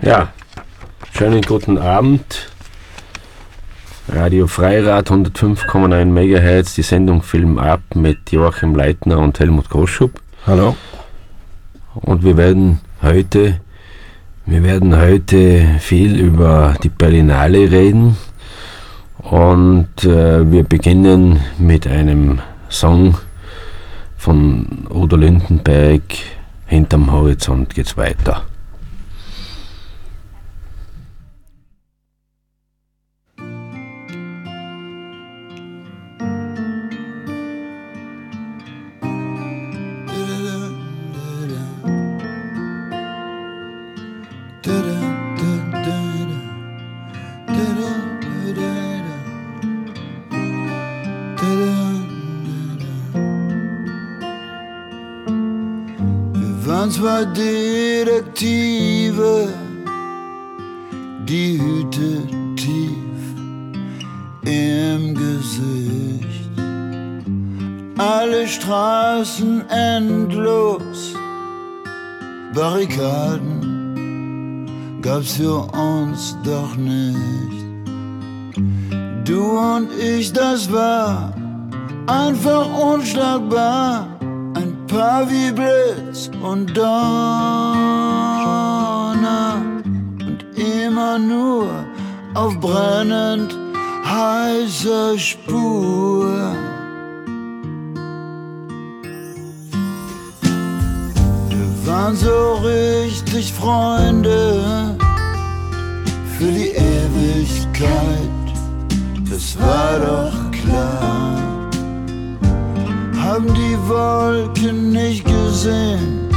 Ja, schönen guten Abend. Radio Freirad 105,9 MHz, die Sendung Film ab mit Joachim Leitner und Helmut Groschub. Hallo. Und wir werden heute, wir werden heute viel über die Berlinale reden. Und äh, wir beginnen mit einem Song von Udo Lindenberg. Hinterm Horizont geht's weiter. Brennend heißer Spur. Wir waren so richtig Freunde für die Ewigkeit, das war doch klar haben die Wolken nicht gesehen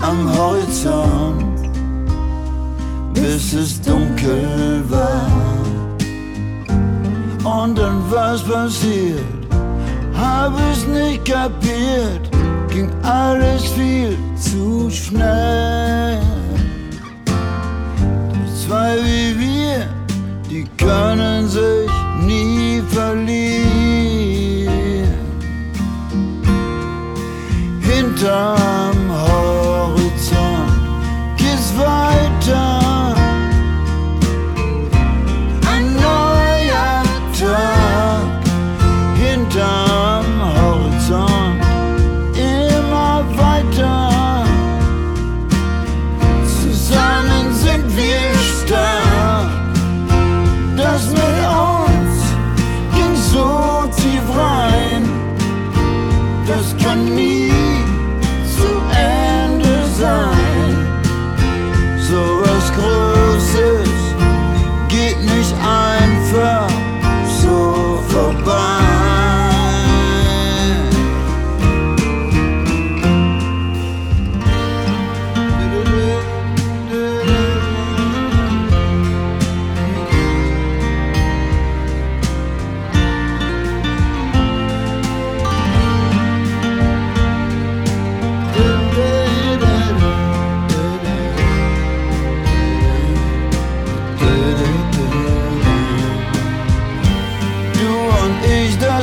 am Horizont, bis es dunkel war. Und dann was passiert, hab es nicht kapiert, ging alles viel zu schnell. Zwei wie wir, die können sich nie verlieren. hinterm Horizont geht's weiter.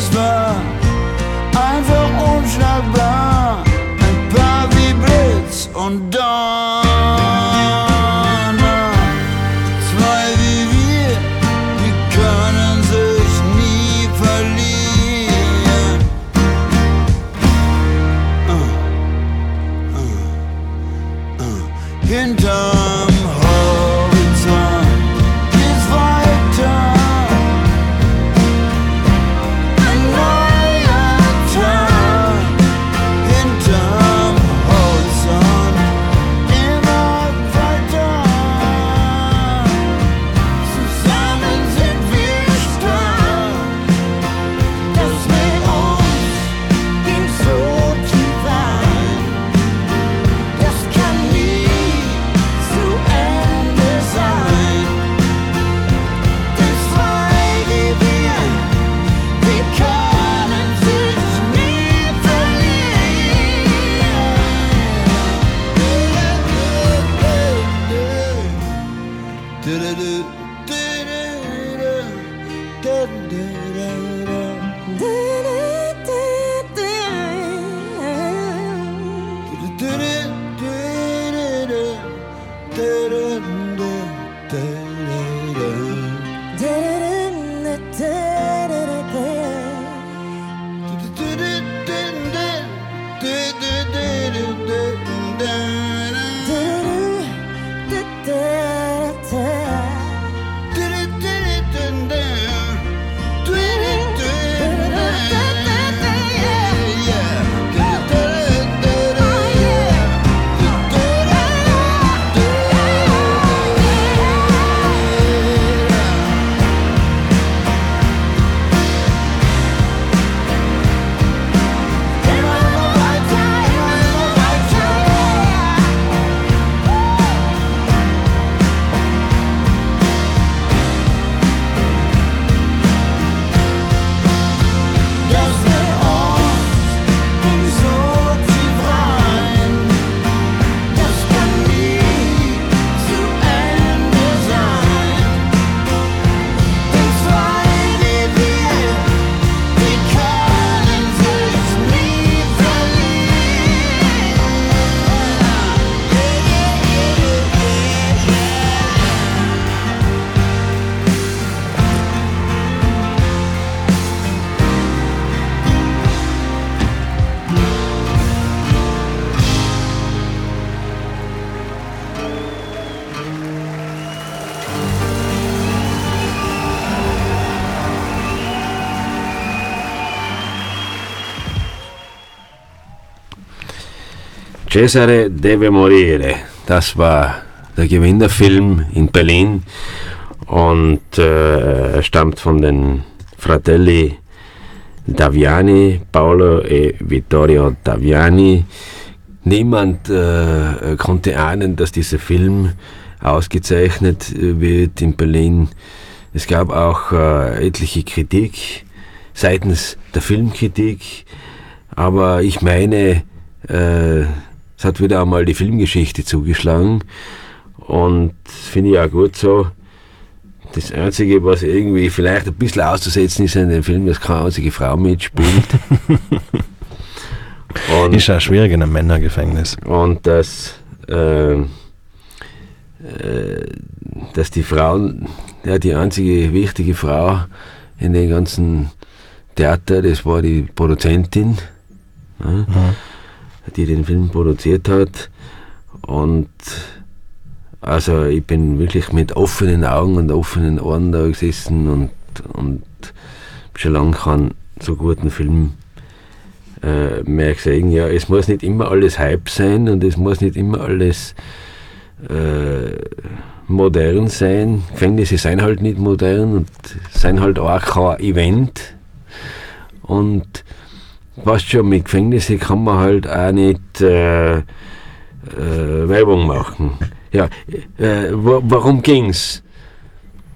was Cesare deve morire. Das war der Gewinnerfilm in Berlin und äh, er stammt von den Fratelli Daviani, Paolo e Vittorio Daviani. Niemand äh, konnte ahnen, dass dieser Film ausgezeichnet wird in Berlin. Es gab auch äh, etliche Kritik seitens der Filmkritik, aber ich meine, äh, es hat wieder einmal die Filmgeschichte zugeschlagen und finde ich auch gut so. Das Einzige, was irgendwie vielleicht ein bisschen auszusetzen ist in dem Film, dass keine einzige Frau mitspielt. und, ist auch schwierig in einem Männergefängnis. Und dass, äh, äh, dass die Frauen, ja, die einzige wichtige Frau in dem ganzen Theater, das war die Produzentin. Ja, mhm die den Film produziert hat. Und also ich bin wirklich mit offenen Augen und offenen Ohren da gesessen und, und schon lange keinen so guten Film äh, mehr gesehen. Ja, es muss nicht immer alles Hype sein und es muss nicht immer alles äh, modern sein. Gefängnisse sind halt nicht modern und sind halt auch kein Event. Und was schon mit Gefängnisse kann man halt auch nicht äh, äh, Werbung machen. Ja, äh, warum ging's?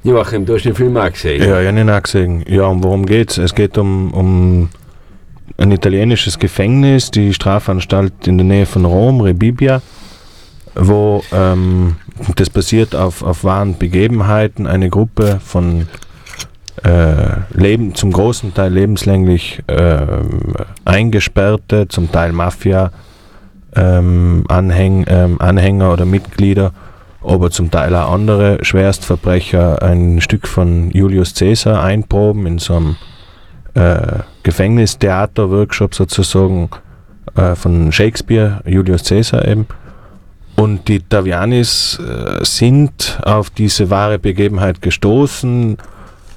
Joachim, du hast den Film auch gesehen. Ja, ich habe ihn auch gesehen. Ja, und worum geht's? Es geht um, um ein italienisches Gefängnis, die Strafanstalt in der Nähe von Rom, Rebibbia, wo ähm, das basiert auf, auf wahren Begebenheiten. Eine Gruppe von äh, leben, zum großen Teil lebenslänglich äh, Eingesperrte, zum Teil Mafia ähm, Anhäng, ähm, Anhänger oder Mitglieder, aber zum Teil auch andere Schwerstverbrecher ein Stück von Julius Caesar einproben in so einem äh, Gefängnistheater-Workshop sozusagen äh, von Shakespeare, Julius Caesar eben. Und die Tavianis äh, sind auf diese wahre Begebenheit gestoßen,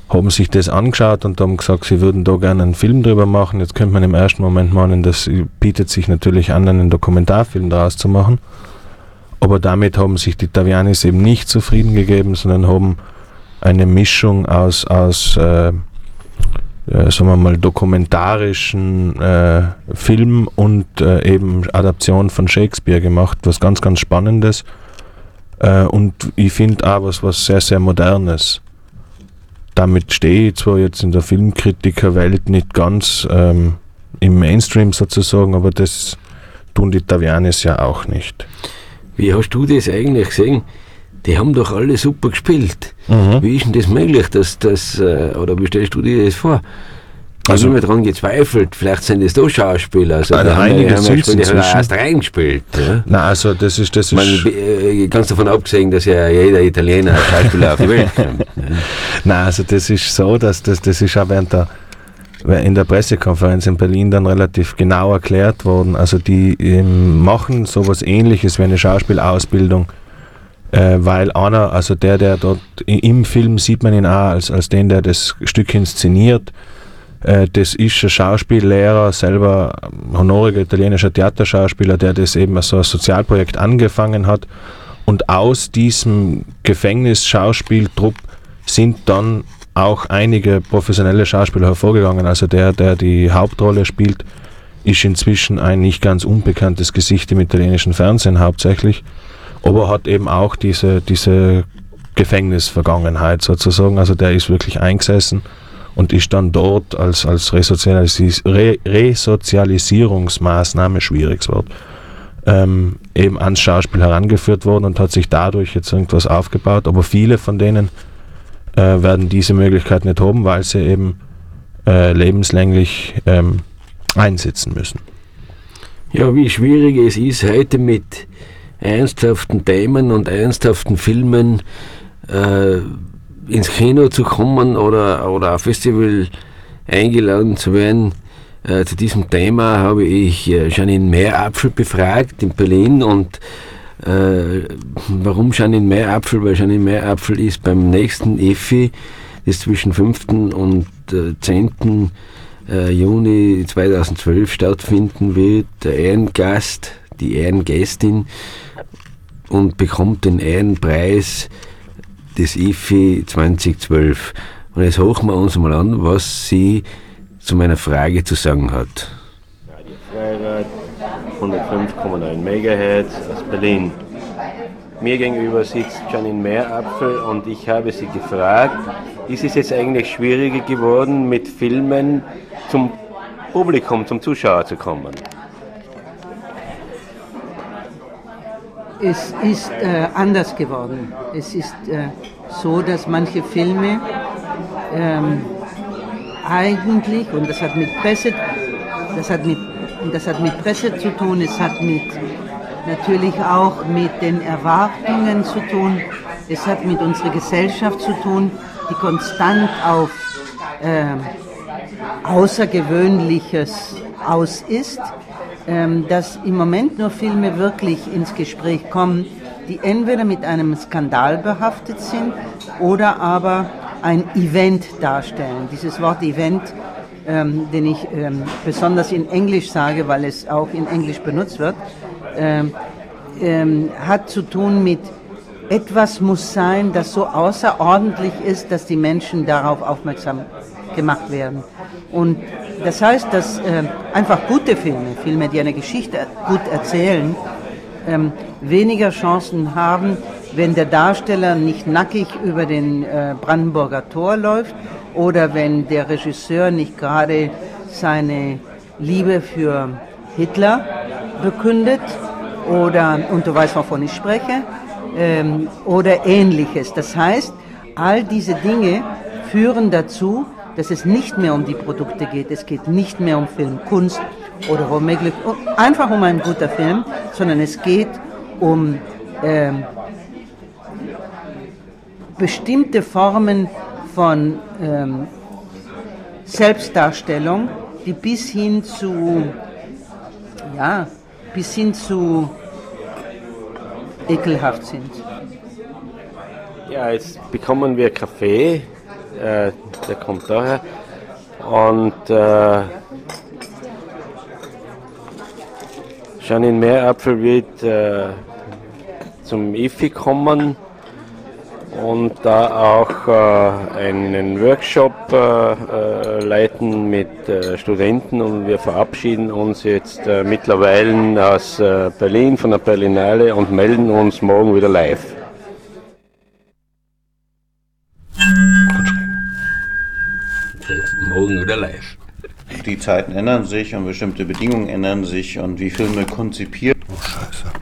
haben sich das angeschaut und haben gesagt, sie würden da gerne einen Film drüber machen. Jetzt könnte man im ersten Moment meinen, das bietet sich natürlich an, einen Dokumentarfilm daraus zu machen. Aber damit haben sich die Tavianis eben nicht zufrieden gegeben, sondern haben eine Mischung aus, aus äh, äh, sagen wir mal, dokumentarischen äh, Film und äh, eben Adaption von Shakespeare gemacht, was ganz, ganz Spannendes. Äh, und ich finde auch was, was sehr, sehr Modernes damit stehe ich zwar jetzt in der Filmkritikerwelt nicht ganz ähm, im Mainstream sozusagen, aber das tun die Tavianis ja auch nicht. Wie hast du das eigentlich gesehen? Die haben doch alle super gespielt. Mhm. Wie ist denn das möglich, dass das, äh, oder wie stellst du dir das vor? Also, ich habe daran gezweifelt, vielleicht sind das doch Schauspieler. Also, also einige haben sind die haben erst reingespielt. Ja? Nein, also das ist... Das ist Man, äh, ganz davon abgesehen, dass ja jeder Italiener Schauspieler auf die Welt kommt. Ja. Nein, also das ist so, dass das, das ist auch während der in der Pressekonferenz in Berlin dann relativ genau erklärt worden. Also die ähm, machen sowas ähnliches wie eine Schauspielausbildung, äh, weil einer, also der, der dort im Film sieht man ihn auch als, als den, der das Stück inszeniert, das ist ein Schauspiellehrer, selber honoriger italienischer Theaterschauspieler, der das eben als so ein Sozialprojekt angefangen hat. Und aus diesem Gefängnisschauspieltrupp sind dann auch einige professionelle Schauspieler hervorgegangen. Also der, der die Hauptrolle spielt, ist inzwischen ein nicht ganz unbekanntes Gesicht im italienischen Fernsehen hauptsächlich, aber hat eben auch diese, diese Gefängnisvergangenheit sozusagen. Also der ist wirklich eingesessen und ist dann dort als, als Resozialis Re Resozialisierungsmaßnahme, schwieriges Wort, ähm, eben ans Schauspiel herangeführt worden und hat sich dadurch jetzt irgendwas aufgebaut. Aber viele von denen äh, werden diese Möglichkeit nicht haben, weil sie eben äh, lebenslänglich ähm, einsitzen müssen. Ja, wie schwierig es ist, heute mit ernsthaften Themen und ernsthaften Filmen äh, ins Kino zu kommen oder, oder auf Festival eingeladen zu werden. Äh, zu diesem Thema habe ich äh, Janine Meerapfel befragt in Berlin und äh, warum Janine Meerapfel? Weil Janine Meerapfel ist beim nächsten EFI, das zwischen 5. und äh, 10. Äh, Juni 2012 stattfinden wird, der Ehrengast die Ehrengästin und bekommt den Ehrenpreis des IFI 2012. Und jetzt hochen wir uns mal an, was sie zu meiner Frage zu sagen hat. Radio Freirad 105,9 MHz aus Berlin. Mir gegenüber sitzt Janine Meerapfel und ich habe sie gefragt, ist es jetzt eigentlich schwieriger geworden, mit Filmen zum Publikum, zum Zuschauer zu kommen? Es ist äh, anders geworden. Es ist äh, so, dass manche Filme ähm, eigentlich, und das hat mit Presse, das hat mit, das hat mit Presse zu tun, es hat mit natürlich auch mit den Erwartungen zu tun, es hat mit unserer Gesellschaft zu tun, die konstant auf äh, Außergewöhnliches aus ist, dass im Moment nur Filme wirklich ins Gespräch kommen, die entweder mit einem Skandal behaftet sind oder aber ein Event darstellen. Dieses Wort Event, ähm, den ich ähm, besonders in Englisch sage, weil es auch in Englisch benutzt wird, ähm, ähm, hat zu tun mit etwas muss sein, das so außerordentlich ist, dass die Menschen darauf aufmerksam gemacht werden. Und das heißt, dass äh, einfach gute Filme, Filme, die eine Geschichte gut erzählen, ähm, weniger Chancen haben, wenn der Darsteller nicht nackig über den äh, Brandenburger Tor läuft oder wenn der Regisseur nicht gerade seine Liebe für Hitler bekündet oder, und du weißt, wovon ich spreche, ähm, oder ähnliches. Das heißt, all diese Dinge führen dazu, dass es nicht mehr um die Produkte geht, es geht nicht mehr um Filmkunst oder womöglich einfach um einen guten Film, sondern es geht um ähm, bestimmte Formen von ähm, Selbstdarstellung, die bis hin zu, ja, bis hin zu ekelhaft sind. Ja, jetzt bekommen wir Kaffee, äh, der kommt daher. Und äh, Janine Meerapfel wird äh, zum IFI kommen und da auch äh, einen Workshop äh, äh, leiten mit äh, Studenten und wir verabschieden uns jetzt äh, mittlerweile aus äh, Berlin von der Berlinale und melden uns morgen wieder live. Morgen wieder live. Die Zeiten ändern sich und bestimmte Bedingungen ändern sich und wie Filme konzipiert. Oh, Scheiße.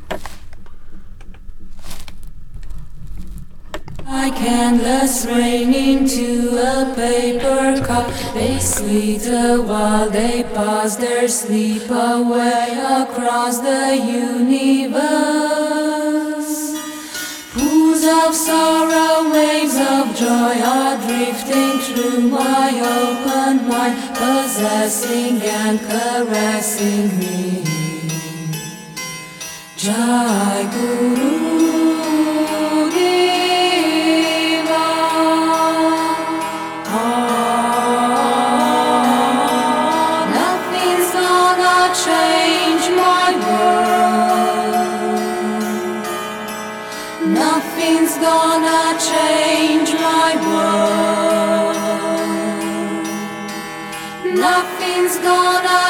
Like endless rain into a paper cup, they slither while they pass their sleep away across the universe. Of sorrow, waves of joy are drifting through my open mind, possessing and caressing me. Jai Guru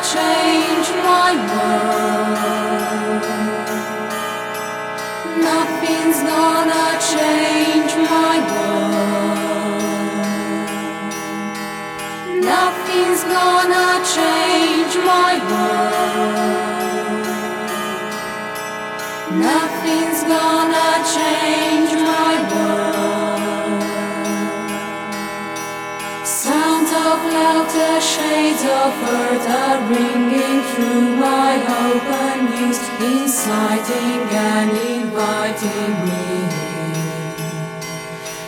change my. Nothing's gonna change my. Nothing's gonna change my. Nothing's gonna change. Of laughter, shades of earth are ringing through my open ears, inciting and inviting me.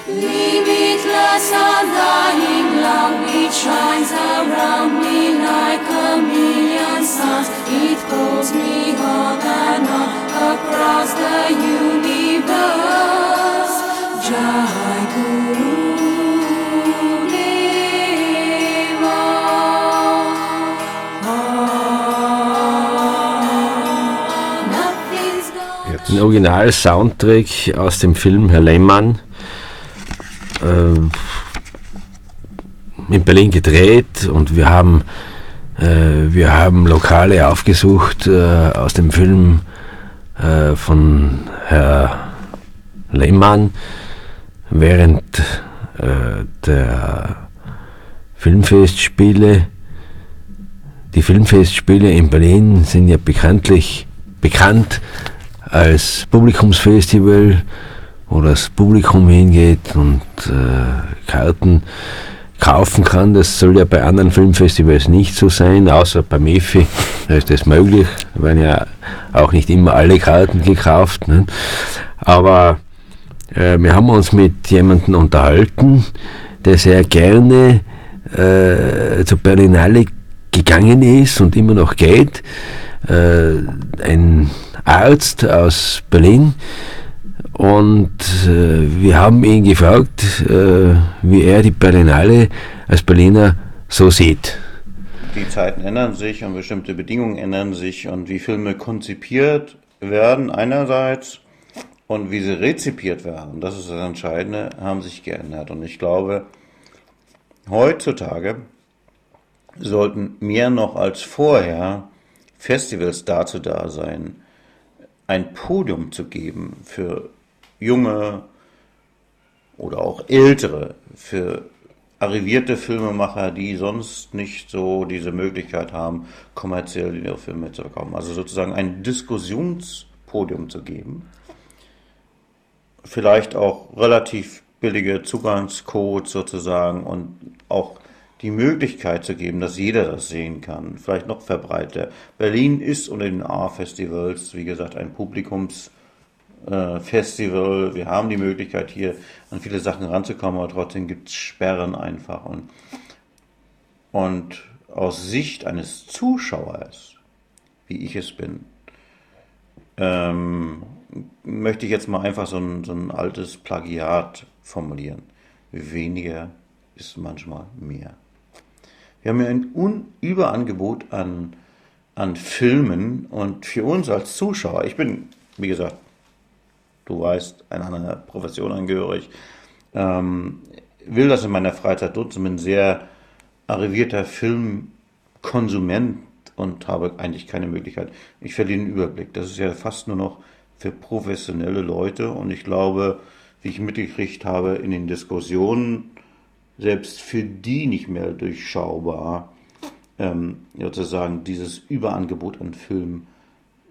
Limitless, undying love, it shines around me like a million suns. It pulls me on and on across the universe. Jai Guru Ein Original-Soundtrack aus dem Film Herr Lehmann. Äh, in Berlin gedreht und wir haben, äh, wir haben Lokale aufgesucht äh, aus dem Film äh, von Herr Lehmann während äh, der Filmfestspiele. Die Filmfestspiele in Berlin sind ja bekanntlich bekannt als Publikumsfestival, wo das Publikum hingeht und äh, Karten kaufen kann. Das soll ja bei anderen Filmfestivals nicht so sein, außer beim EFI, da ist das möglich. Da werden ja auch nicht immer alle Karten gekauft. Ne? Aber äh, wir haben uns mit jemandem unterhalten, der sehr gerne äh, zur Berlinale gegangen ist und immer noch geht. Äh, ein Arzt aus Berlin. Und äh, wir haben ihn gefragt, äh, wie er die Berlinale als Berliner so sieht. Die Zeiten ändern sich und bestimmte Bedingungen ändern sich und wie Filme konzipiert werden einerseits und wie sie rezipiert werden, das ist das Entscheidende, haben sich geändert. Und ich glaube, heutzutage sollten mehr noch als vorher Festivals dazu da sein, ein Podium zu geben für junge oder auch ältere, für arrivierte Filmemacher, die sonst nicht so diese Möglichkeit haben, kommerziell ihre Filme zu verkaufen. Also sozusagen ein Diskussionspodium zu geben. Vielleicht auch relativ billige Zugangscodes sozusagen und auch die Möglichkeit zu geben, dass jeder das sehen kann. Vielleicht noch verbreiter. Berlin ist unter den A-Festivals, wie gesagt, ein Publikums- äh. Wir haben die Möglichkeit, hier an viele Sachen ranzukommen, aber trotzdem gibt es Sperren einfach. Und, und aus Sicht eines Zuschauers, wie ich es bin, ähm, möchte ich jetzt mal einfach so ein, so ein altes Plagiat formulieren. Weniger ist manchmal mehr. Wir haben ja ein Un Überangebot an, an Filmen und für uns als Zuschauer, ich bin, wie gesagt, du weißt, einer einer Profession angehörig, ähm, will das in meiner Freizeit nutzen, bin sehr arrivierter Filmkonsument und habe eigentlich keine Möglichkeit. Ich verliere den Überblick. Das ist ja fast nur noch für professionelle Leute und ich glaube, wie ich mitgekriegt habe in den Diskussionen, selbst für die nicht mehr durchschaubar, ähm, sozusagen dieses Überangebot an Filmen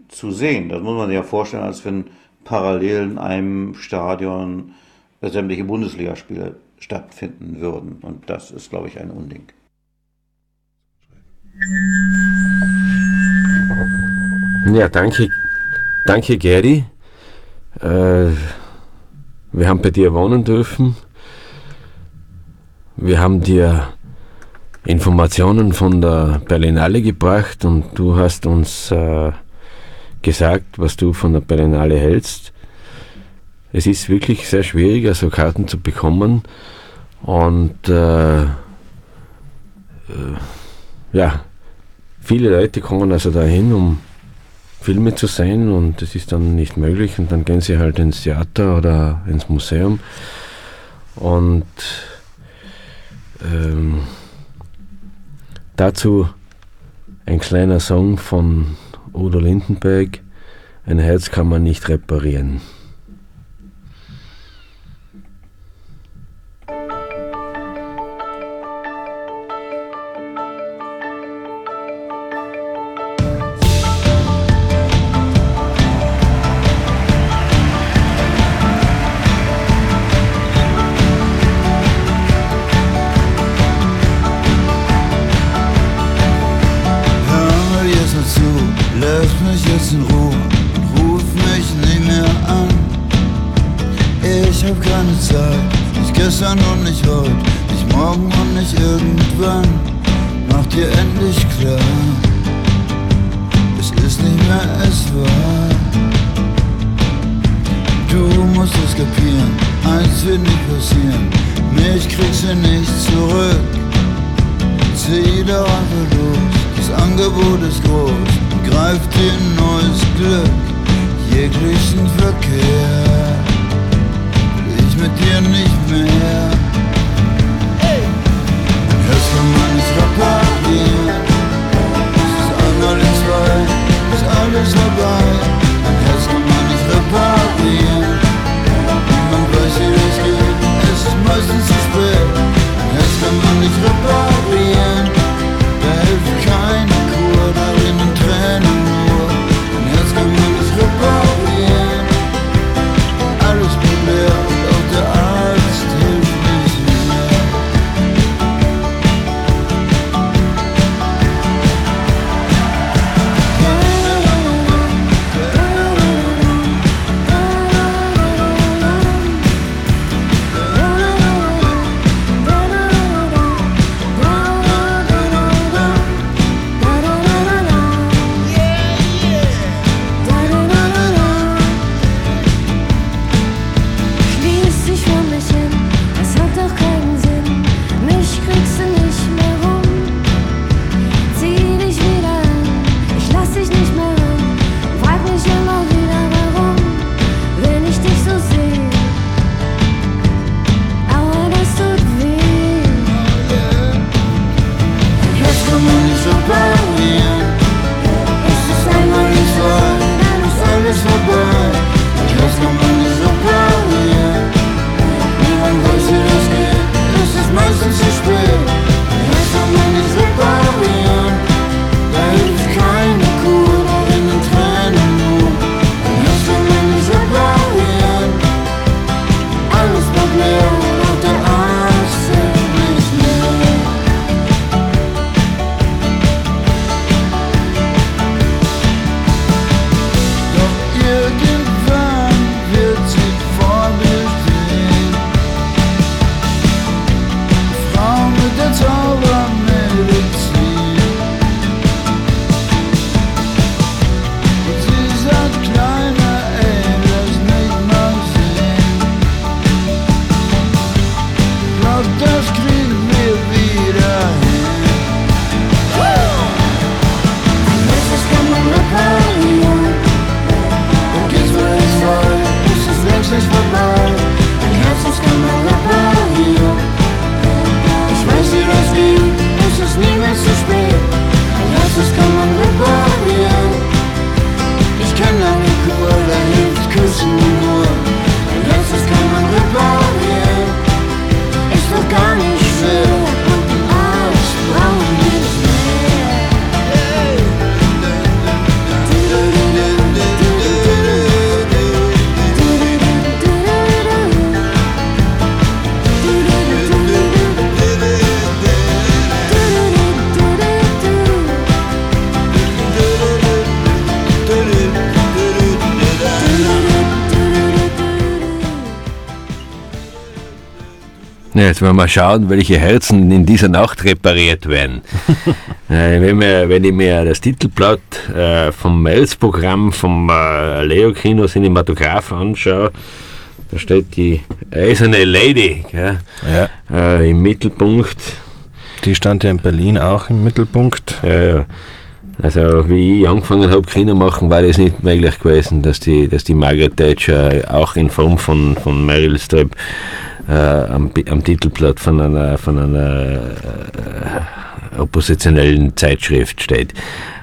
zu sehen. Das muss man sich ja vorstellen, als wenn parallel in einem Stadion sämtliche Bundesligaspiele stattfinden würden. Und das ist, glaube ich, ein Unding. Ja, danke, danke Gary. Äh, wir haben bei dir wohnen dürfen. Wir haben dir Informationen von der Berlinale gebracht und du hast uns äh, gesagt, was du von der Berlinale hältst. Es ist wirklich sehr schwierig, also Karten zu bekommen und äh, äh, ja, viele Leute kommen also dahin, um Filme zu sehen und das ist dann nicht möglich und dann gehen sie halt ins Theater oder ins Museum und ähm, dazu ein kleiner Song von Udo Lindenberg, ein Herz kann man nicht reparieren. in Ruhe ruf mich nie mehr an. Ich hab keine Zeit, nicht gestern und nicht heute, nicht morgen und nicht irgendwann. Mach dir endlich klar, es ist nicht mehr es war. Du musst es kapieren, eins wird nicht passieren, mich kriegst du nicht zurück. Zieh doch einfach los, das Angebot ist groß. Greif dir neues Glück, jeglichen Verkehr. Will ich mit dir nicht mehr. Ein man nicht reparieren. Es ist einmal in zwei, ist alles vorbei. Ein man nicht reparieren. Niemand weiß, wie das geht, es ist meistens zu spät. Ein man nicht reparieren. Da hilft keine oder in den Tränen. Ja, jetzt wollen wir schauen, welche Herzen in dieser Nacht repariert werden. äh, wenn, wir, wenn ich mir das Titelblatt äh, vom Mails-Programm vom äh, Leo Kino Cinematograph anschaue, da steht die eiserne Lady gell, Ja. äh, im Mittelpunkt. Die stand ja in Berlin auch im Mittelpunkt. Ja, ja. Also wie ich angefangen habe, Kino machen, war das nicht möglich gewesen, dass die, dass die Margaret Thatcher auch in Form von, von Meryl Streep äh, am, am Titelblatt von einer, von einer äh, oppositionellen Zeitschrift steht.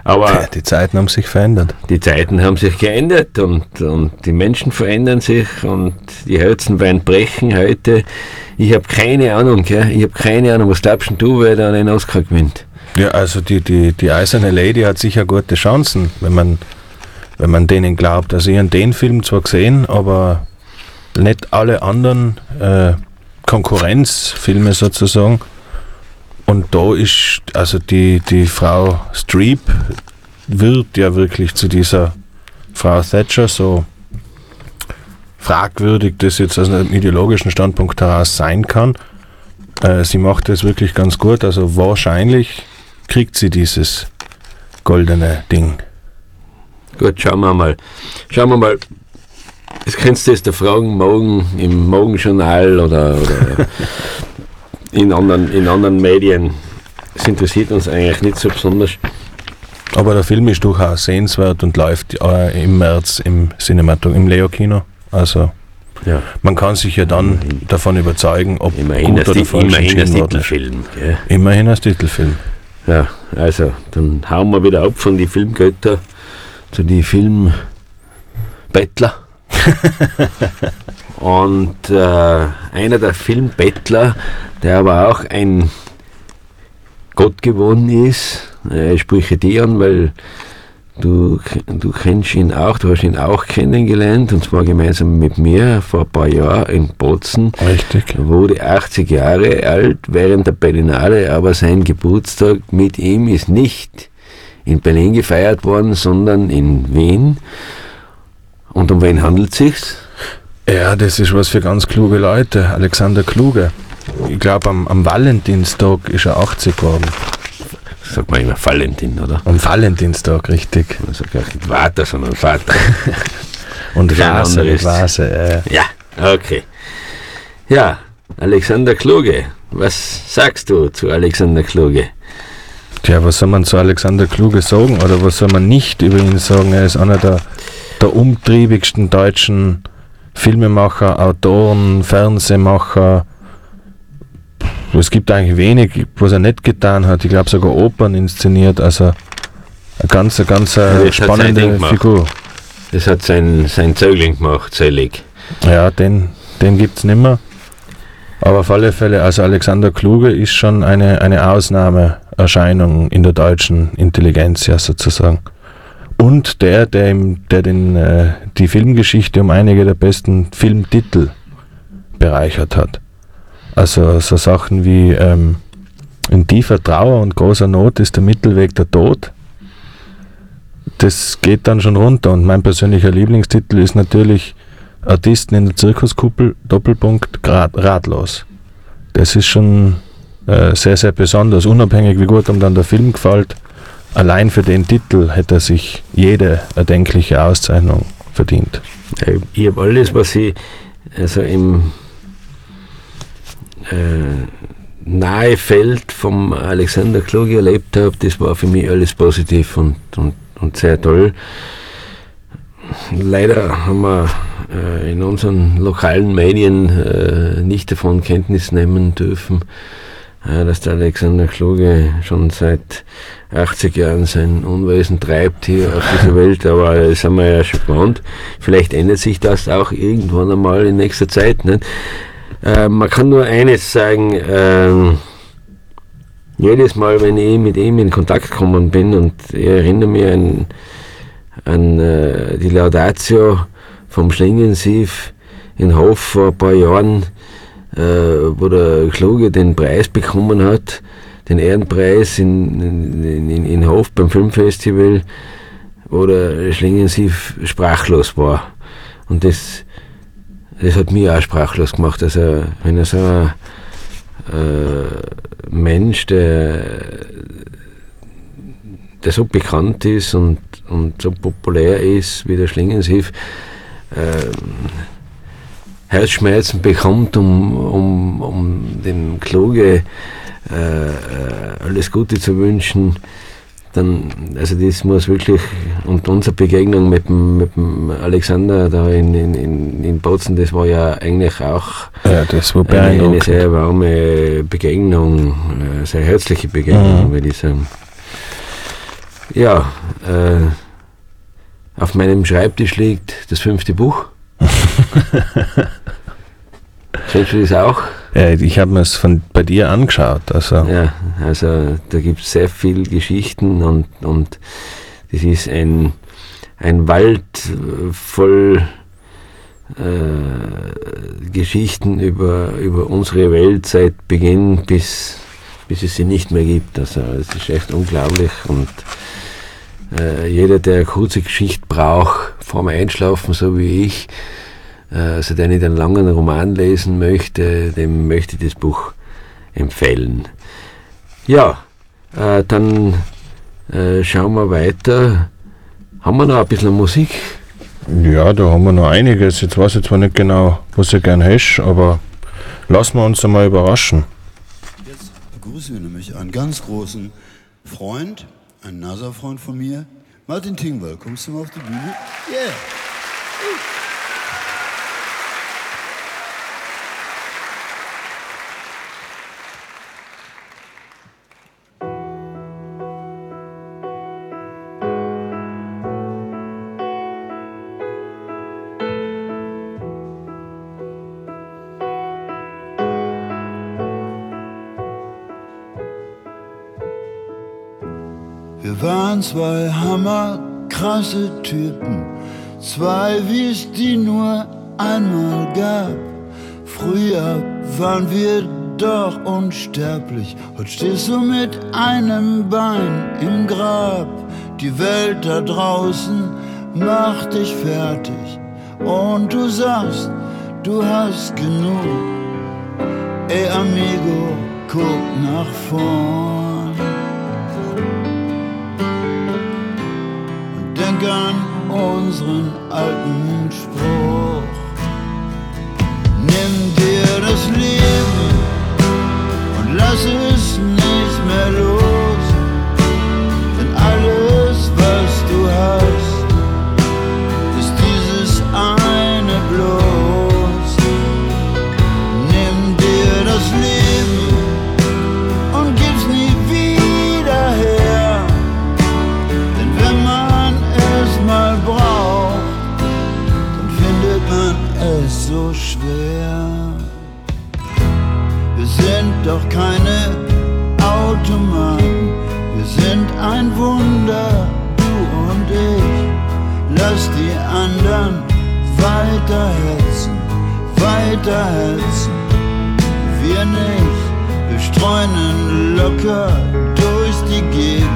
Aber Die Zeiten haben sich verändert. die Zeiten haben sich geändert und, und die Menschen verändern sich und die Herzen werden brechen heute. Ich habe keine Ahnung, gell? ich habe keine Ahnung, was glaubst du, wer da den Oscar gewinnt? Ja, also die, die, die Eiserne Lady hat sicher gute Chancen, wenn man, wenn man denen glaubt. Also ich habe den Film zwar gesehen, aber nicht alle anderen äh, Konkurrenzfilme sozusagen. Und da ist, also die, die Frau Streep wird ja wirklich zu dieser Frau Thatcher so fragwürdig das jetzt aus einem ideologischen Standpunkt heraus sein kann. Äh, sie macht das wirklich ganz gut, also wahrscheinlich kriegt sie dieses goldene Ding. Gut, schauen wir mal. Schauen wir mal. Das kannst du jetzt da fragen, morgen im Morgenjournal oder, oder in, anderen, in anderen Medien. Das interessiert uns eigentlich nicht so besonders. Aber der Film ist durchaus sehenswert und läuft äh, im März im Cinemato, im Leo-Kino. Also Ja. man kann sich ja dann davon überzeugen, ob Immerhin gut oder falsch immerhin als. Titelfilm. Gell? Immerhin als Titelfilm. Ja, also, dann hauen wir wieder ab von die Filmgötter zu die Filmbettler. Und äh, einer der Filmbettler, der aber auch ein Gott geworden ist, äh, ich spreche dich an, weil du, du kennst ihn auch, du hast ihn auch kennengelernt, und zwar gemeinsam mit mir vor ein paar Jahren in Bozen. Richtig. Er wurde 80 Jahre alt während der Berlinale, aber sein Geburtstag mit ihm ist nicht in Berlin gefeiert worden, sondern in Wien. Und um wen handelt es sich? Ja, das ist was für ganz kluge Leute. Alexander Kluge. Ich glaube, am, am Valentinstag ist er 80 geworden. Sagt man immer Valentin, oder? Am Valentinstag, richtig. Man sagt ja nicht Vater, sondern Vater. Und Vase, Vase. Äh. ja, okay. Ja, Alexander Kluge. Was sagst du zu Alexander Kluge? Tja, was soll man zu Alexander Kluge sagen? Oder was soll man nicht über ihn sagen? Er ist einer der, der umtriebigsten deutschen Filmemacher, Autoren, Fernsehmacher. Es gibt eigentlich wenig, was er nicht getan hat. Ich glaube sogar Opern inszeniert. Also eine ganz, ganz Ding spannende. Figur. Das hat sein, sein Zögling gemacht, selig. Ja, den, den gibt es nicht mehr. Aber auf alle Fälle, also Alexander Kluge ist schon eine, eine Ausnahmeerscheinung in der deutschen Intelligenz, ja sozusagen. Und der, der, im, der den, äh, die Filmgeschichte um einige der besten Filmtitel bereichert hat. Also so Sachen wie ähm, In tiefer Trauer und großer Not ist der Mittelweg der Tod. Das geht dann schon runter. Und mein persönlicher Lieblingstitel ist natürlich Artisten in der Zirkuskuppel, Doppelpunkt, grad, ratlos. Das ist schon äh, sehr, sehr besonders. Unabhängig, wie gut ihm dann der Film gefällt, allein für den Titel hätte er sich jede erdenkliche Auszeichnung verdient. Äh, Ich habe alles, was ich also im äh, nahe Feld vom Alexander Kluge erlebt habe, das war für mich alles positiv und, und, und sehr toll. Leider haben wir äh, in unseren lokalen Medien äh, nicht davon Kenntnis nehmen dürfen, äh, dass der Alexander Kluge schon seit 80 Jahren sein Unwesen treibt hier auf dieser Welt, aber das haben wir ja gewohnt. Vielleicht ändert sich das auch irgendwann einmal in nächster Zeit. Nicht? Äh, man kann nur eines sagen, ähm, jedes Mal, wenn ich mit ihm in Kontakt gekommen bin und ich erinnere mich an, an äh, die Laudatio vom Schlingensief in Hof vor ein paar Jahren, äh, wo der Kluge den Preis bekommen hat, den Ehrenpreis in, in, in, in Hof beim Filmfestival, wo der Schlingensief sprachlos war. Und das, das hat mich auch sprachlos gemacht. Also, wenn er so ein äh, Mensch, der, der so bekannt ist und, und so populär ist wie der Schlingensief, äh, Herzschmerzen bekommt, um, um, um dem Kluge äh, äh, alles Gute zu wünschen, dann, also das muss wirklich, und unsere Begegnung mit dem, mit dem Alexander da in, in, in, Bozen, das war ja eigentlich auch Ja, das war eine, eine sehr warme Begegnung, äh, sehr herzliche Begegnung, Mhm. würde ich sagen. Ja, äh, auf meinem Schreibtisch liegt das fünfte Buch. Kennst du das auch? Ich habe mir es von bei dir angeschaut. Also Ja, also da gibt es sehr viel Geschichten und, und das ist ein, ein Wald voll äh, Geschichten über, über unsere Welt seit Beginn bis, bis es sie nicht mehr gibt. Also es ist echt unglaublich und äh, jeder, der eine kurze Geschichte braucht, vorm Einschlafen, so wie ich, also der nicht einen langen Roman lesen möchte, dem möchte ich das Buch empfehlen. Ja, äh, dann äh, schauen wir weiter. Haben wir noch ein bisschen Musik? Ja, da haben wir noch einiges. Jetzt weiß ich zwar nicht genau, was du gern hast, aber lassen wir uns einmal überraschen. Jetzt begrüßen wir nämlich einen ganz großen Freund, einen NASA-Freund von mir, Martin Tingwall. Kommst du mal auf die Bühne? Yeah. Waren zwei hammerkrasse Typen, zwei wie es die nur einmal gab. Früher waren wir doch unsterblich, heute stehst du mit einem Bein im Grab. Die Welt da draußen macht dich fertig und du sagst, du hast genug. Ey amigo, guck nach vorn. Denk unseren alten Spruch. Nimm dir das Leben und lass es nicht mehr los. Denn alles, was du hast, weiterhetzen, weiterhetzen, wir nicht. Wir streunen locker durch die Gegend,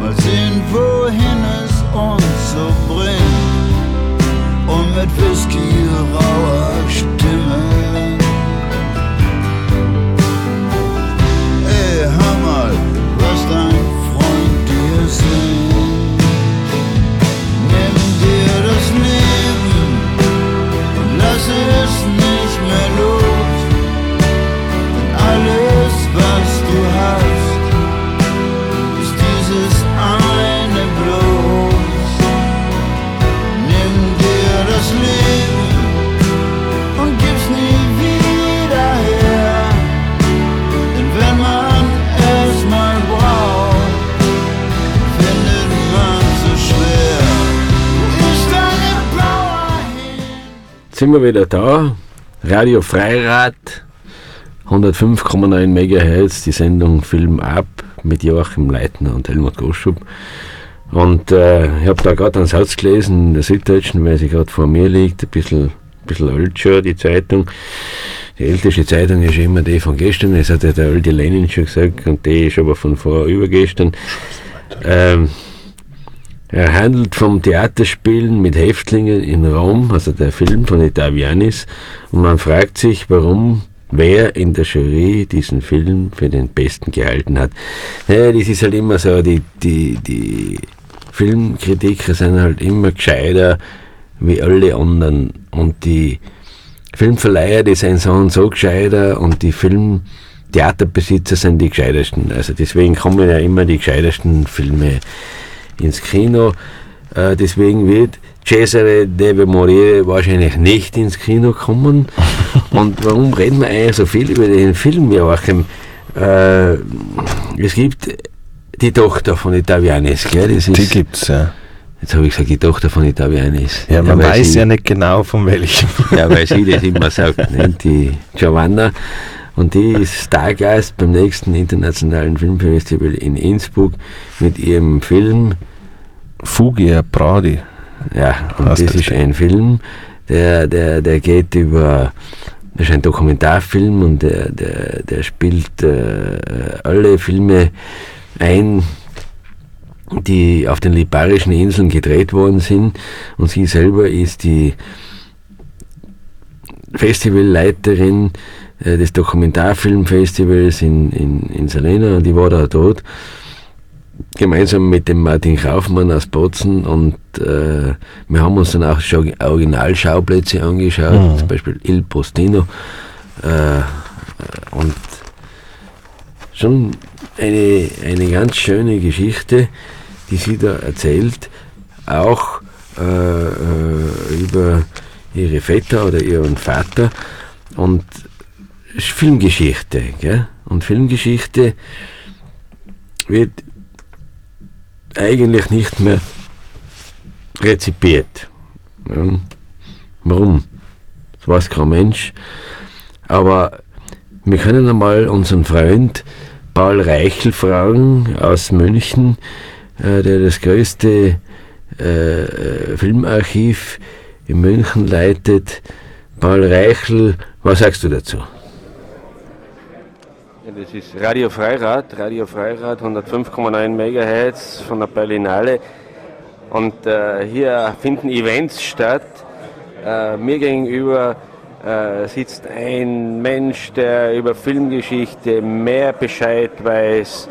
mal sehen, wohin es uns so bringt. Und mit Whisky rauer Stimme. Ey, hör mal, was dein und lass sind wir wieder da. Radio Freirad, 105,9 MHz, die Sendung Film ab mit Joachim Leitner und Helmut Goschub. Und äh, ich habe da gerade einen Satz gelesen in der Süddeutschen, weil sie gerade vor mir liegt, ein bisschen, bisschen alt schon, die Zeitung. Die älteste Zeitung ist immer die von gestern, das hat ja der alte Lenin schon gesagt, und die ist aber von vor übergestern. Ähm, er handelt vom Theaterspielen mit Häftlingen in Rom, also der Film von Itavianis, und man fragt sich, warum wer in der Jury diesen Film für den besten gehalten hat. Ja, das ist halt immer so, die, die, die Filmkritiker sind halt immer gescheiter wie alle anderen und die Filmverleiher, die sind so und so gescheiter und die Filmtheaterbesitzer sind die gescheitersten. Also deswegen kommen ja immer die gescheitersten Filme ins Kino. Äh, deswegen wird Cesare deve morire wahrscheinlich nicht ins Kino kommen. Und warum reden wir eigentlich so viel über den Film, Joachim? Äh, es gibt die Tochter von Itavianis, gell? Das ist, Die gibt's, ja. Jetzt habe ich gesagt, die Tochter von Itavianis. Ja, man weil weiß sie- ja nicht genau von welchem. ja, weil sie das immer sagt, ne? die Giovanna. Und die ist Stargast beim nächsten internationalen Filmfestival in Innsbruck mit ihrem Film. Fugia Pradi. Ja, und das das ist der? ein Film, der, der, der geht über. Das ist ein Dokumentarfilm und der, der, der spielt äh, alle Filme ein, die auf den Liparischen Inseln gedreht worden sind. Und sie selber ist die Festivalleiterin des Dokumentarfilmfestivals in, in, in Salena und ich war da dort gemeinsam mit dem Martin Kaufmann aus Bozen und äh, wir haben uns dann auch schon Originalschauplätze angeschaut, Mhm. zum Beispiel Il Postino äh, und schon eine, eine ganz schöne Geschichte, die sie da erzählt, auch äh, äh, über ihre Väter oder ihren Vater und Filmgeschichte. Gell? Und Filmgeschichte wird eigentlich nicht mehr rezipiert. Ja. Warum? Das weiß kein Mensch. Aber wir können einmal unseren Freund Paul Reichel fragen aus München, äh, der das größte äh, äh, Filmarchiv in München leitet. Paul Reichel, was sagst du dazu? Das ist Radio Freirad, Radio Freirad 105,9 MHz von der Berlinale. Und äh, hier finden Events statt. Äh, mir gegenüber äh, sitzt ein Mensch, der über Filmgeschichte mehr Bescheid weiß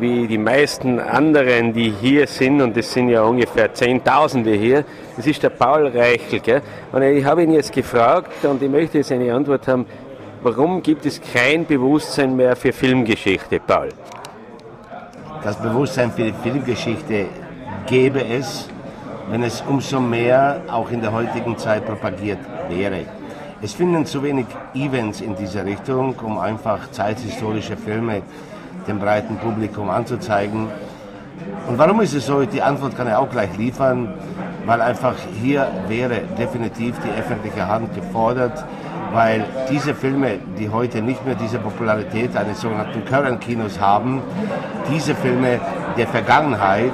wie die meisten anderen, die hier sind. Und das sind ja ungefähr Zehntausende hier. Das ist der Paul Reichel. Gell? Und ich habe ihn jetzt gefragt und ich möchte jetzt eine Antwort haben. Warum gibt es kein Bewusstsein mehr für Filmgeschichte, Paul? Das Bewusstsein für die Filmgeschichte gäbe es, wenn es umso mehr auch in der heutigen Zeit propagiert wäre. Es finden zu wenig Events in dieser Richtung, um einfach zeithistorische Filme dem breiten Publikum anzuzeigen. Und warum ist es so? Die Antwort kann er auch gleich liefern, weil einfach hier wäre definitiv die öffentliche Hand gefordert, weil diese Filme, die heute nicht mehr diese Popularität eines sogenannten Current-Kinos haben, diese Filme der Vergangenheit,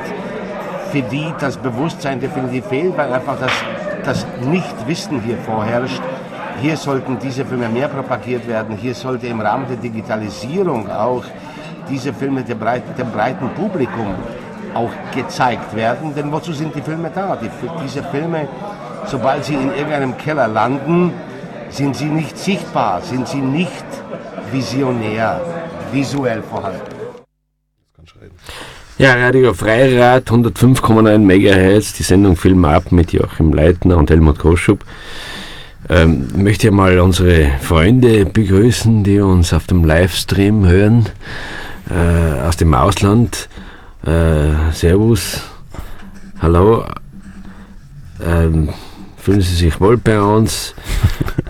für die das Bewusstsein definitiv fehlt, weil einfach das, das Nichtwissen hier vorherrscht. Hier sollten diese Filme mehr propagiert werden. Hier sollte im Rahmen der Digitalisierung auch diese Filme dem breiten, dem breiten Publikum auch gezeigt werden. Denn wozu sind die Filme da? Die, diese Filme, sobald sie in irgendeinem Keller landen, sind sie nicht sichtbar, sind sie nicht visionär, visuell vorhanden. Ja, Radio Freirad, 105,9 MHz, die Sendung Film ab mit Joachim Leitner und Helmut Koschub. Ähm, ich möchte ja mal unsere Freunde begrüßen, die uns auf dem Livestream hören, äh, aus dem Ausland. Äh, servus, hallo, ähm, fühlen Sie sich wohl bei uns?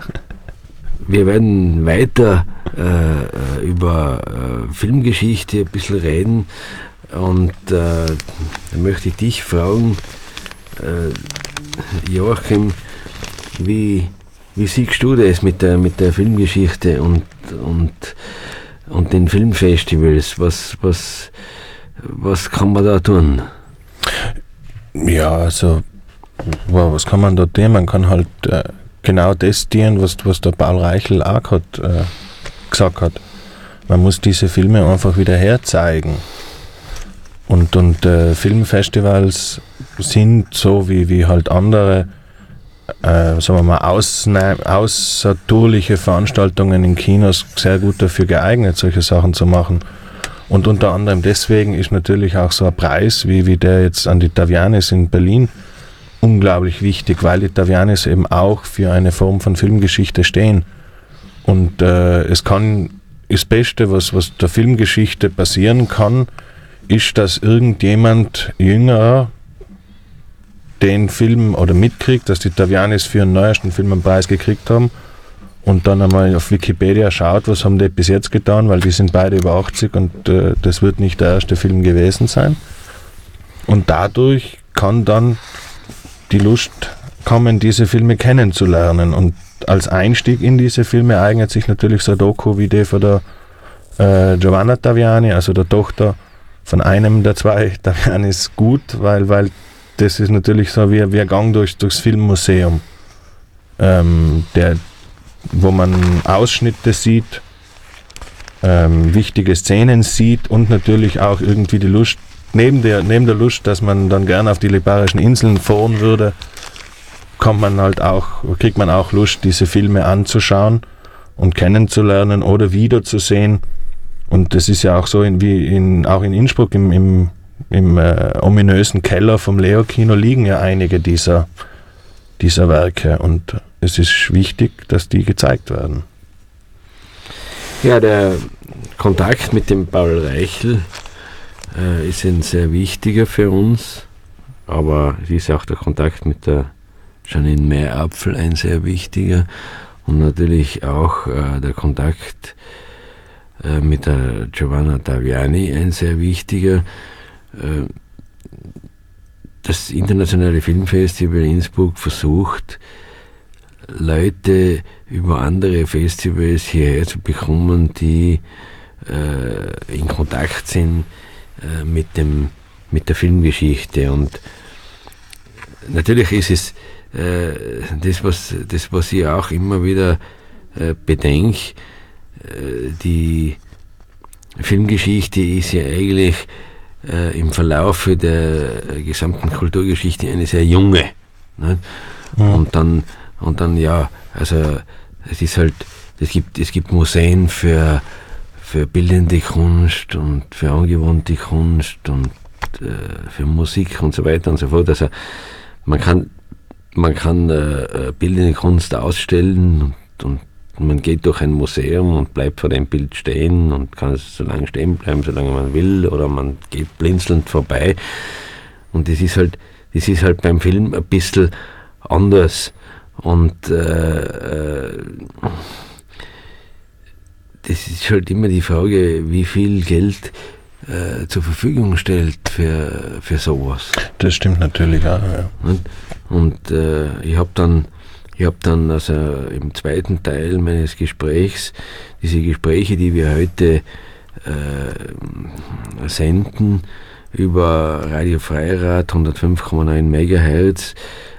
Wir werden weiter äh, über äh, Filmgeschichte ein bisschen reden. Und äh, da möchte ich dich fragen, äh, Joachim, wie, wie siehst du das mit der, mit der Filmgeschichte und, und, und den Filmfestivals? Was, was, was kann man da tun? Ja, also, wow, was kann man da tun? Man kann halt äh, genau das tun, was, was der Paul Reichel auch hat, äh, gesagt hat. Man muss diese Filme einfach wieder herzeigen. Und, und äh, Filmfestivals sind so wie, wie halt andere, äh, sagen wir mal, außertourliche Veranstaltungen in Kinos sehr gut dafür geeignet, solche Sachen zu machen. Und unter anderem deswegen ist natürlich auch so ein Preis, wie, wie der jetzt an die Tavianis in Berlin, unglaublich wichtig, weil die Tavianis eben auch für eine Form von Filmgeschichte stehen. Und äh, es kann, das Beste, was, was der Filmgeschichte passieren kann, ist, dass irgendjemand jünger den Film oder mitkriegt, dass die Tavianis für einen neuesten Film einen Preis gekriegt haben und dann einmal auf Wikipedia schaut, was haben die bis jetzt getan, weil die sind beide über 80 und äh, das wird nicht der erste Film gewesen sein. Und dadurch kann dann die Lust kommen, diese Filme kennenzulernen. Und als Einstieg in diese Filme eignet sich natürlich so ein Doku wie die von der äh, Giovanna Taviani, also der Tochter von einem der zwei Tavianis, gut, weil, weil das ist natürlich so wie, wie ein Gang durch, durchs Filmmuseum, ähm, der, wo man Ausschnitte sieht, ähm, wichtige Szenen sieht und natürlich auch irgendwie die Lust, neben der, neben der Lust, dass man dann gerne auf die Liparischen Inseln fahren würde, kommt man halt auch, kriegt man auch Lust, diese Filme anzuschauen und kennenzulernen oder wiederzusehen. Und das ist ja auch so, in, wie in, auch in Innsbruck im, im, im äh, ominösen Keller vom Leo-Kino liegen ja einige dieser, dieser Werke und es ist wichtig, dass die gezeigt werden. Ja, der Kontakt mit dem Paul Reichel äh, ist ein sehr wichtiger für uns, aber es ist auch der Kontakt mit der Janine Meierapfel ein sehr wichtiger und natürlich auch äh, der Kontakt äh, mit der Giovanna Taviani ein sehr wichtiger. Äh, das Internationale Filmfestival Innsbruck versucht, Leute über andere Festivals hierher zu bekommen, die äh, in Kontakt sind äh, mit, dem, mit der Filmgeschichte. Und natürlich ist es äh, das, was, das, was ich auch immer wieder äh, bedenke, äh, die Filmgeschichte ist ja eigentlich äh, im Verlauf der gesamten Kulturgeschichte eine sehr junge. Ne? Und dann und dann ja, also es ist halt, es gibt, es gibt Museen für, für bildende Kunst und für angewandte Kunst und äh, für Musik und so weiter und so fort. Also man kann, man kann äh, äh, bildende Kunst ausstellen und, und man geht durch ein Museum und bleibt vor dem Bild stehen und kann es so lange stehen bleiben, solange man will, oder man geht blinzelnd vorbei. Und das ist halt, das ist halt beim Film ein bisschen anders. Und äh, äh, das ist halt immer die Frage, wie viel Geld äh, zur Verfügung stellt für, für sowas. Das stimmt natürlich auch. Ja. Und, und äh, ich habe dann, ich hab dann also im zweiten Teil meines Gesprächs, diese Gespräche, die wir heute äh, senden, über Radio Freirad 105,9 Megahertz,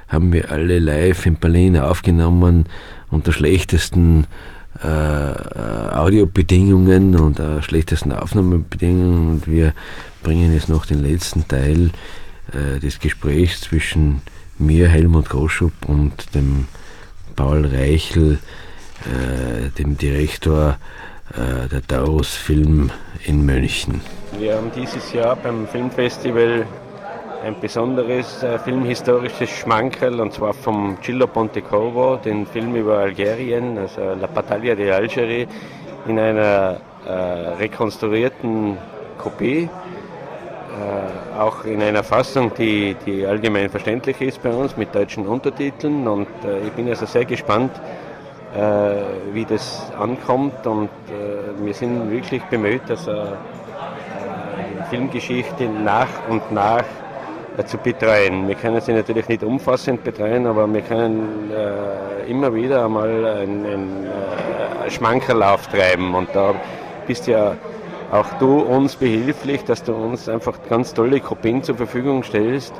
haben wir alle live in Berlin aufgenommen unter schlechtesten äh, Audiobedingungen und äh, schlechtesten Aufnahmebedingungen und wir bringen jetzt noch den letzten Teil äh, des Gesprächs zwischen mir, Helmut Groschub und dem Paul Reichel, äh, dem Direktor äh, der Taurus Film in München. Wir haben dieses Jahr beim Filmfestival ein besonderes äh, filmhistorisches Schmankerl und zwar vom Gillo Pontecorvo, den Film über Algerien, also La Battaglia di Algeri, in einer äh, rekonstruierten Kopie, äh, auch in einer Fassung, die, die allgemein verständlich ist bei uns mit deutschen Untertiteln. Und äh, ich bin also sehr gespannt, äh, wie das ankommt. Und äh, wir sind wirklich bemüht, dass äh, die Filmgeschichte nach und nach zu betreuen. Wir können sie natürlich nicht umfassend betreuen, aber wir können äh, immer wieder einmal einen, einen äh, Schmankerl auftreiben. Und da bist ja auch du uns behilflich, dass du uns einfach ganz tolle Kopien zur Verfügung stellst,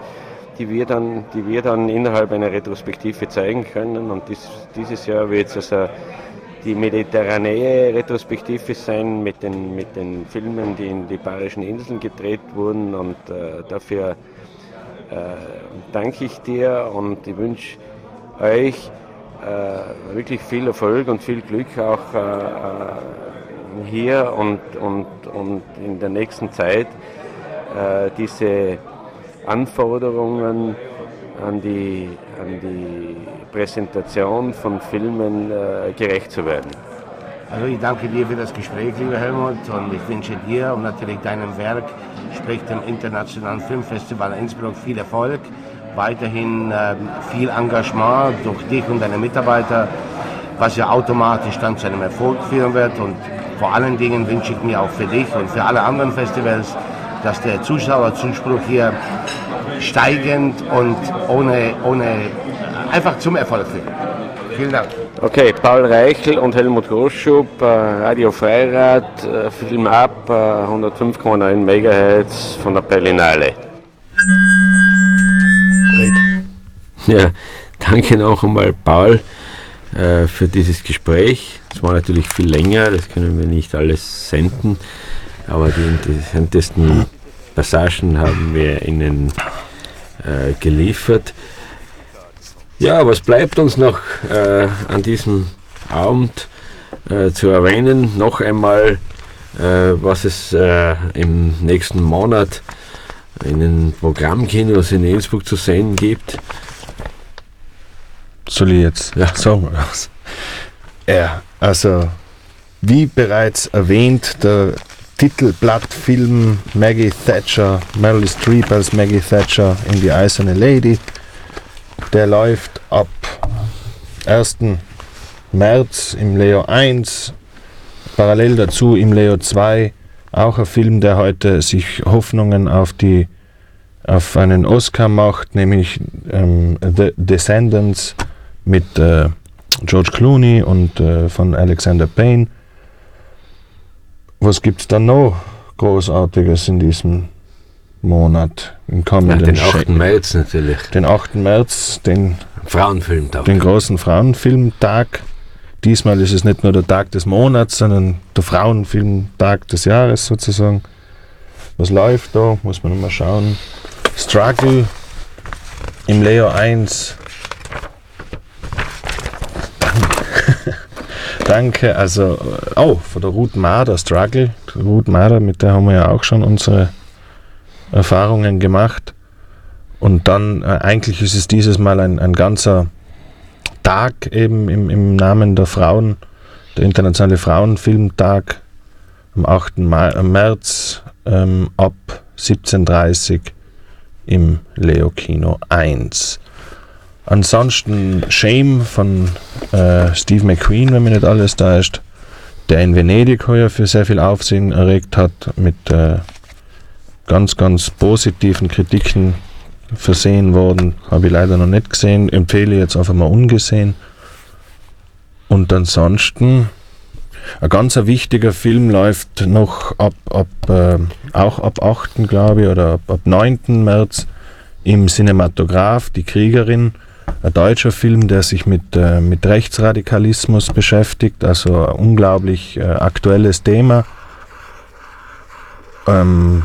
die wir dann, die wir dann innerhalb einer Retrospektive zeigen können. Und dies, dieses Jahr wird es also die mediterranee Retrospektive sein mit den, mit den Filmen, die in die Bayerischen Inseln gedreht wurden. Und äh, dafür danke ich dir und ich wünsche euch äh, wirklich viel Erfolg und viel Glück auch äh, hier und, und, und in der nächsten Zeit äh, diese Anforderungen an die, an die Präsentation von Filmen äh, gerecht zu werden. Also ich danke dir für das Gespräch, lieber Helmut, und ich wünsche dir und natürlich deinem Werk, sprich dem Internationalen Filmfestival Innsbruck, viel Erfolg, weiterhin ähm, viel Engagement durch dich und deine Mitarbeiter, was ja automatisch dann zu einem Erfolg führen wird. Und vor allen Dingen wünsche ich mir auch für dich und für alle anderen Festivals, dass der Zuschauerzuspruch hier steigend und ohne, ohne einfach zum Erfolg führt. Vielen Dank. Okay, Paul Reichel und Helmut Groschub, äh, Radio Freirad, äh, Film ab, äh, 105,9 MHz von der Berlinale. Ja, danke noch einmal, Paul, äh, für dieses Gespräch. Es war natürlich viel länger, das können wir nicht alles senden, aber die interessantesten Passagen haben wir Ihnen äh, geliefert. Ja, was bleibt uns noch äh, an diesem Abend äh, zu erwähnen? Noch einmal, äh, was es äh, im nächsten Monat in den Programmkinos in Innsbruck zu sehen gibt. Soll ich jetzt Ja. sagen? Ja, also wie bereits erwähnt, der Titelblattfilm Maggie Thatcher, Meryl Streep als Maggie Thatcher in die Eiserne Lady, der läuft ab 1. März im Leo 1, parallel dazu im Leo 2, auch ein Film, der heute sich Hoffnungen auf die auf einen Oscar macht, nämlich ähm, The Descendants mit äh, George Clooney und äh, von Alexander Payne. Was gibt es dann noch Großartiges in diesem Monat? Im Ja, kommenden den Sche- 8. März natürlich. den 8. März, den, Frauenfilmtag. den großen Frauenfilmtag. Diesmal ist es nicht nur der Tag des Monats, sondern der Frauenfilmtag des Jahres sozusagen. Was läuft da? Muss man mal schauen. Struggle im Leo 1. Danke, also, oh, von der Ruth Mader Struggle. Ruth Mader, mit der haben wir ja auch schon unsere Erfahrungen gemacht. Und dann, äh, eigentlich ist es dieses Mal ein, ein ganzer Tag eben im, im Namen der Frauen, der Internationale Frauenfilmtag am 8. Ma äh, März ähm, ab 17.30 im Leo Kino 1. Ansonsten Shame von äh, Steve McQueen, wenn mir nicht alles da ist, der in Venedig heuer für sehr viel Aufsehen erregt hat, mit äh, ganz, ganz positiven Kritiken versehen worden. Habe ich leider noch nicht gesehen, empfehle jetzt einfach mal ungesehen. Und ansonsten, ein ganz wichtiger Film läuft noch ab, ab äh, auch ab 8. glaube ich, oder ab, ab 9. März im Cinematograph, Die Kriegerin, ein deutscher Film, der sich mit, äh, mit Rechtsradikalismus beschäftigt, also ein unglaublich äh, aktuelles Thema. Ähm,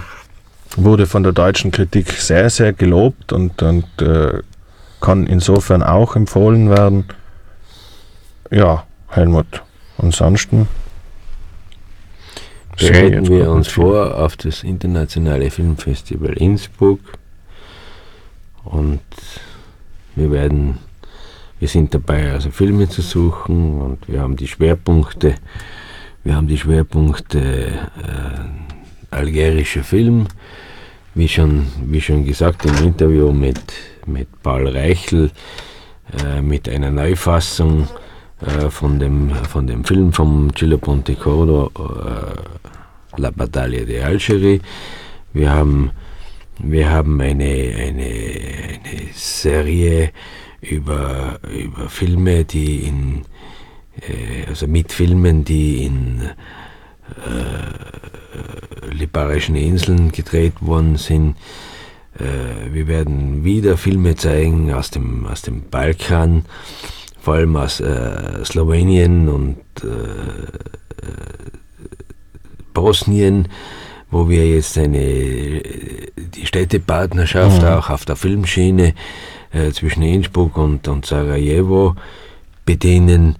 wurde von der deutschen Kritik sehr, sehr gelobt und, und äh, kann insofern auch empfohlen werden. Ja, Helmut. Ansonsten bereiten wir uns vor auf das internationale Filmfestival Innsbruck und wir werden, wir sind dabei, also Filme zu suchen und wir haben die Schwerpunkte, wir haben die Schwerpunkte äh, algerischer Film, wie schon, wie schon gesagt im Interview mit, mit Paul Reichel, äh, mit einer Neufassung äh, von, dem, von dem Film von Gillo Pontecordo, äh, La Battaglia de Algerie. Wir haben, wir haben eine, eine, eine Serie über, über Filme, die in, äh, also mit Filmen, die in äh, Liparischen Inseln gedreht worden sind. Äh, wir werden wieder Filme zeigen aus dem, aus dem Balkan, vor allem aus äh, Slowenien und äh, Bosnien, wo wir jetzt eine, die Städtepartnerschaft Mhm. auch auf der Filmschiene äh, zwischen Innsbruck und, und Sarajevo bedienen.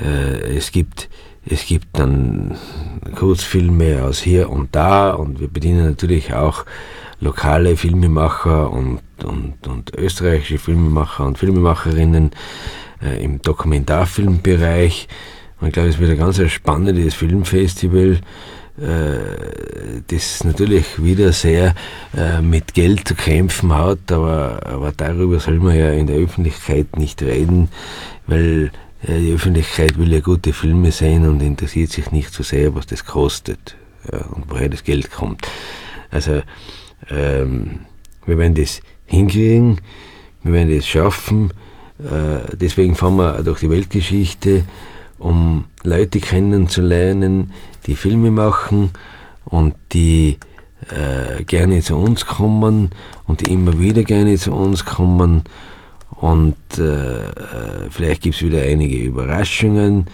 Äh, es gibt es gibt dann Kurzfilme aus hier und da und wir bedienen natürlich auch lokale Filmemacher und, und, und österreichische Filmemacher und Filmemacherinnen äh, im Dokumentarfilmbereich. Und ich glaube, es wird ein ganz spannendes Filmfestival, äh, das natürlich wieder sehr äh, mit Geld zu kämpfen hat, aber, aber darüber soll man ja in der Öffentlichkeit nicht reden, weil ja, die Öffentlichkeit will ja gute Filme sehen und interessiert sich nicht so sehr, was das kostet ja, und woher das Geld kommt. Also ähm, wir werden das hinkriegen, wir werden das schaffen. Äh, deswegen fahren wir durch die Weltgeschichte, um Leute kennenzulernen, die Filme machen und die äh, gerne zu uns kommen und die immer wieder gerne zu uns kommen. Und äh, äh, vielleicht gibt es wieder einige Überraschungen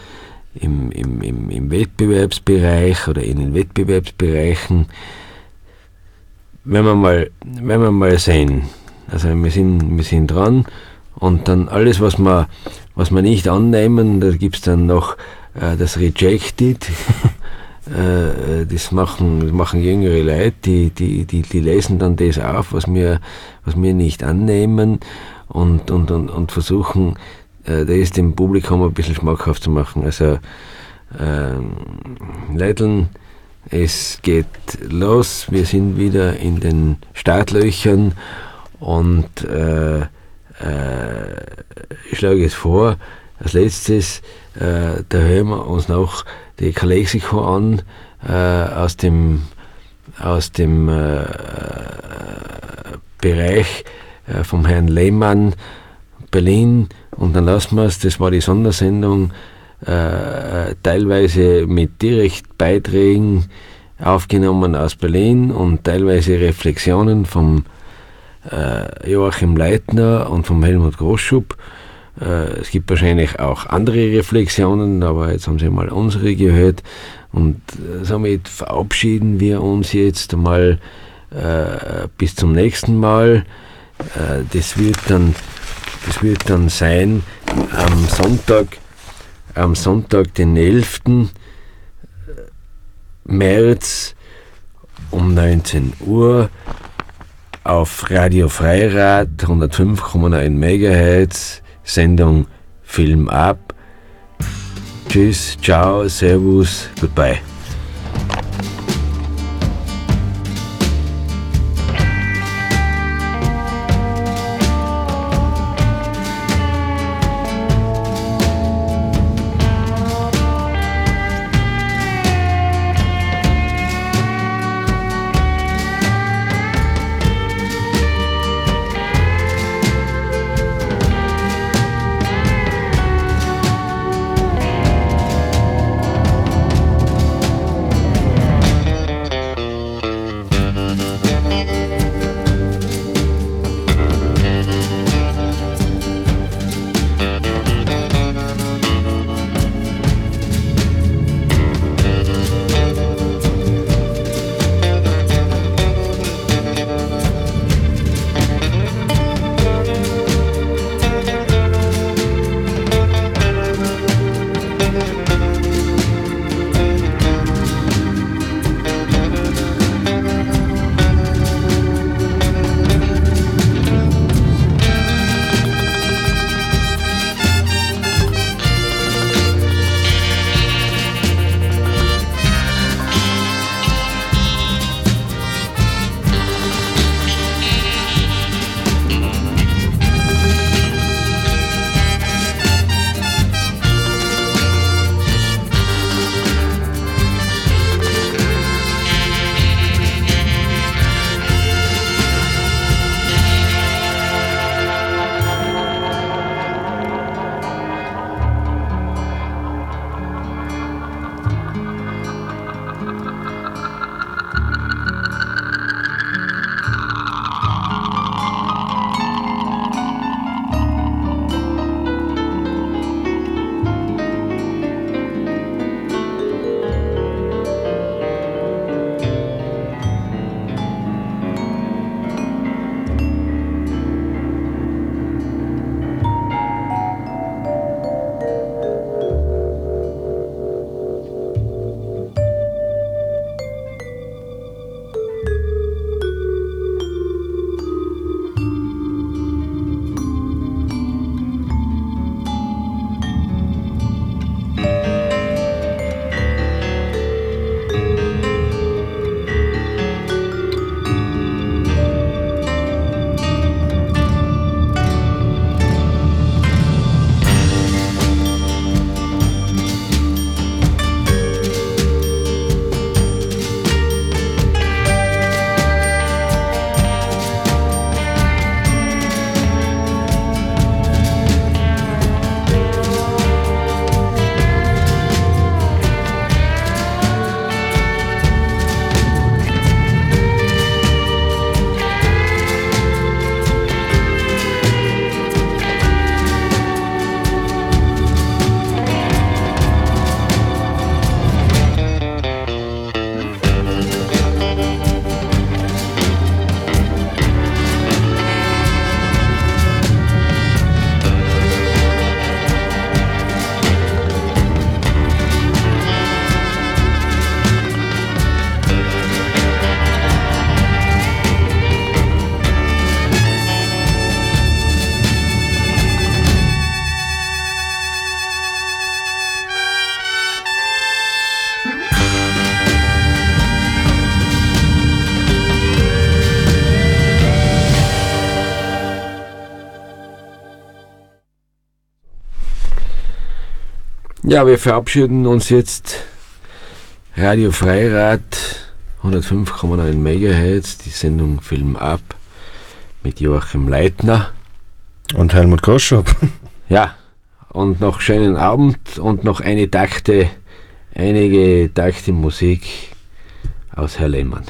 im, im, im, im Wettbewerbsbereich oder in den Wettbewerbsbereichen. Wenn wir mal, wenn wir mal sehen, also wir sind, wir sind dran Und dann alles, was wir, was wir nicht annehmen, da gibt es dann noch äh, das Rejected. äh, das machen, das machen jüngere Leute, die, die, die, die lesen dann das auf, was wir, was wir nicht annehmen und, und, und, und versuchen, äh, das dem Publikum ein bisschen schmackhaft zu machen. Also, ähm, Leideln, es geht los, wir sind wieder in den Startlöchern und äh, äh, ich schlage es vor, als letztes, äh, da hören wir uns noch die Kalexiko an äh, aus dem, aus dem äh, Bereich äh, vom Herrn Lehmann, Berlin und dann lassen wir es, das war die Sondersendung, äh, teilweise mit Direktbeiträgen aufgenommen aus Berlin und teilweise Reflexionen vom äh, Joachim Leitner und vom Helmut Großschub. Äh, es gibt wahrscheinlich auch andere Reflexionen, aber jetzt haben Sie mal unsere gehört und äh, somit verabschieden wir uns jetzt einmal äh, bis zum nächsten Mal. Äh, das wird dann, das wird dann sein am Sonntag, am Sonntag, den 11. März um 19 Uhr auf Radio Freirad 105,9 MHz, Sendung Film ab. Tschüss, ciao, servus, goodbye. Ja, wir verabschieden uns jetzt. Radio Freirad 105,9 MHz, die Sendung Film ab mit Joachim Leitner. Und Helmut Groschop. Ja, und noch schönen Abend und noch eine Takte, einige Takte Musik aus Herr Lehmann.